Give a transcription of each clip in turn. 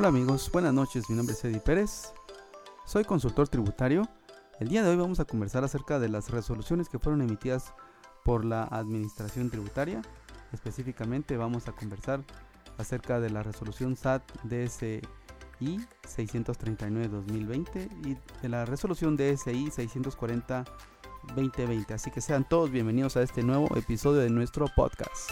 Hola amigos, buenas noches, mi nombre es Eddie Pérez, soy consultor tributario. El día de hoy vamos a conversar acerca de las resoluciones que fueron emitidas por la Administración Tributaria. Específicamente vamos a conversar acerca de la resolución SAT DSI 639-2020 y de la resolución DSI 640-2020. Así que sean todos bienvenidos a este nuevo episodio de nuestro podcast.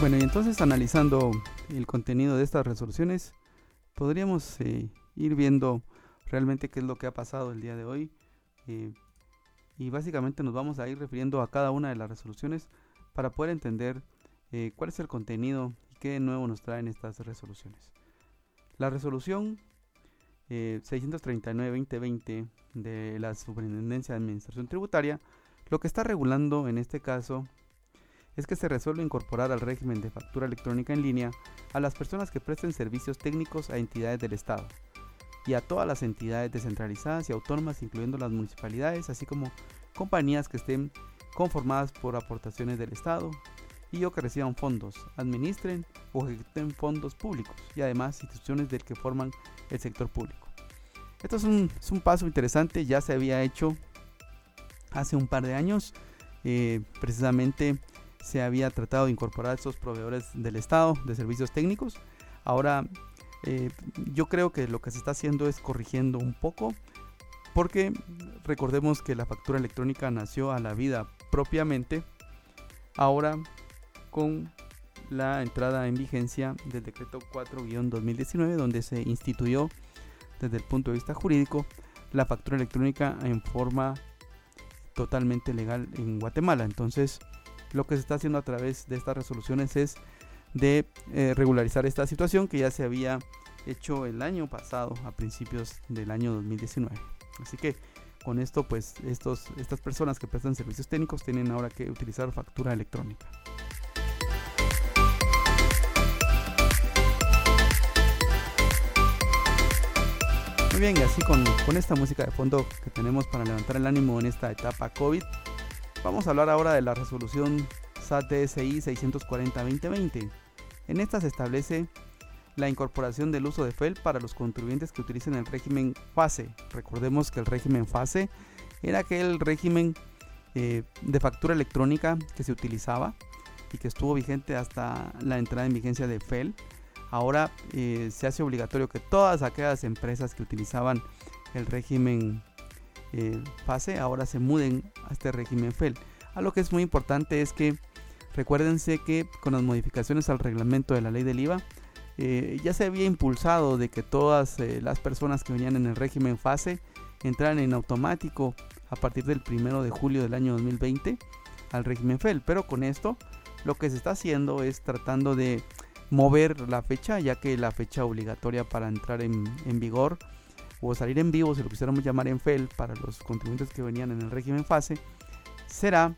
Bueno, y entonces analizando el contenido de estas resoluciones, podríamos eh, ir viendo realmente qué es lo que ha pasado el día de hoy. Eh, y básicamente nos vamos a ir refiriendo a cada una de las resoluciones para poder entender eh, cuál es el contenido y qué nuevo nos traen estas resoluciones. La resolución 639-2020 de la Superintendencia de Administración Tributaria lo que está regulando en este caso es que se resuelve incorporar al régimen de factura electrónica en línea a las personas que presten servicios técnicos a entidades del Estado y a todas las entidades descentralizadas y autónomas, incluyendo las municipalidades, así como compañías que estén conformadas por aportaciones del Estado y o que reciban fondos, administren o ejecuten fondos públicos y además instituciones del que forman el sector público. Esto es un, paso interesante, ya se había hecho hace un par de años, eh, precisamente se había tratado de incorporar a estos proveedores del Estado de servicios técnicos. Ahora eh, yo creo que lo que se está haciendo es corrigiendo un poco porque recordemos que la factura electrónica nació a la vida propiamente ahora con la entrada en vigencia del decreto 4-2019 donde se instituyó desde el punto de vista jurídico la factura electrónica en forma totalmente legal en Guatemala. Entonces, lo que se está haciendo a través de estas resoluciones es de eh, regularizar esta situación que ya se había hecho el año pasado, a principios del año 2019. Así que con esto, pues estos, estas personas que prestan servicios técnicos tienen ahora que utilizar factura electrónica. Muy bien, y así con, con esta música de fondo que tenemos para levantar el ánimo en esta etapa COVID, Vamos a hablar ahora de la resolución SAT-DSI 640-2020. En esta se establece la incorporación del uso de FEL para los contribuyentes que utilicen el régimen FASE. Recordemos que el régimen FASE era aquel régimen eh, de factura electrónica que se utilizaba y que estuvo vigente hasta la entrada en vigencia de FEL. Ahora eh, se hace obligatorio que todas aquellas empresas que utilizaban el régimen eh, fase ahora se muden a este régimen FEL. A lo que es muy importante es que recuérdense que con las modificaciones al reglamento de la ley del IVA eh, ya se había impulsado de que todas eh, las personas que venían en el régimen fase entraran en automático a partir del primero de julio del año 2020 al régimen FEL. Pero con esto lo que se está haciendo es tratando de mover la fecha, ya que la fecha obligatoria para entrar en, en vigor o salir en vivo, si lo quisiéramos llamar en FEL, para los contribuyentes que venían en el régimen fase, será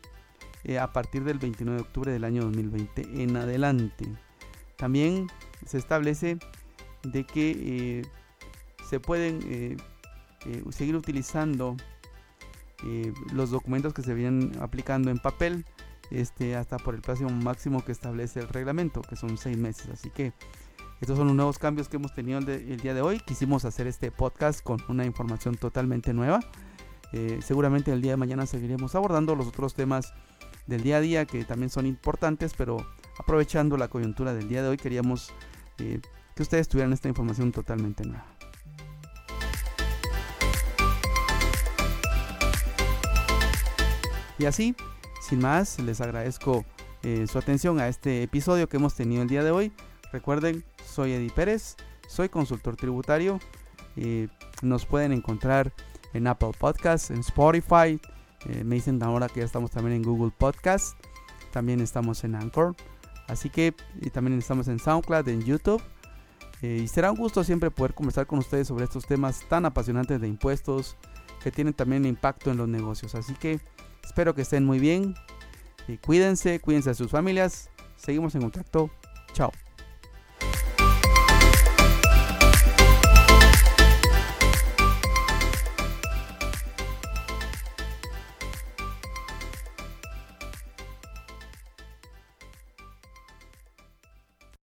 eh, a partir del 29 de octubre del año 2020 en adelante. También se establece de que eh, se pueden eh, seguir utilizando los documentos que se vienen aplicando en papel este, hasta por el plazo máximo que establece el reglamento, que son seis meses. Así que estos son los nuevos cambios que hemos tenido el, día de hoy. Quisimos hacer este podcast con una información totalmente nueva. Eh, seguramente el día de mañana seguiremos abordando los otros temas del día a día que también son importantes, pero aprovechando la coyuntura del día de hoy queríamos eh, que ustedes tuvieran esta información totalmente nueva. Y así, sin más, les agradezco eh, su atención a este episodio que hemos tenido el día de hoy. Recuerden, soy Eddie Pérez, soy consultor tributario. nos pueden encontrar en Apple Podcasts, en Spotify. Eh, me dicen ahora que ya estamos también en Google Podcasts. También estamos en Anchor. Así que y también estamos en SoundCloud, en YouTube. Eh, y será un gusto siempre poder conversar con ustedes sobre estos temas tan apasionantes de impuestos que tienen también impacto en los negocios. Así que espero que estén muy bien. Y cuídense, cuídense a sus familias. Seguimos en contacto. Chao.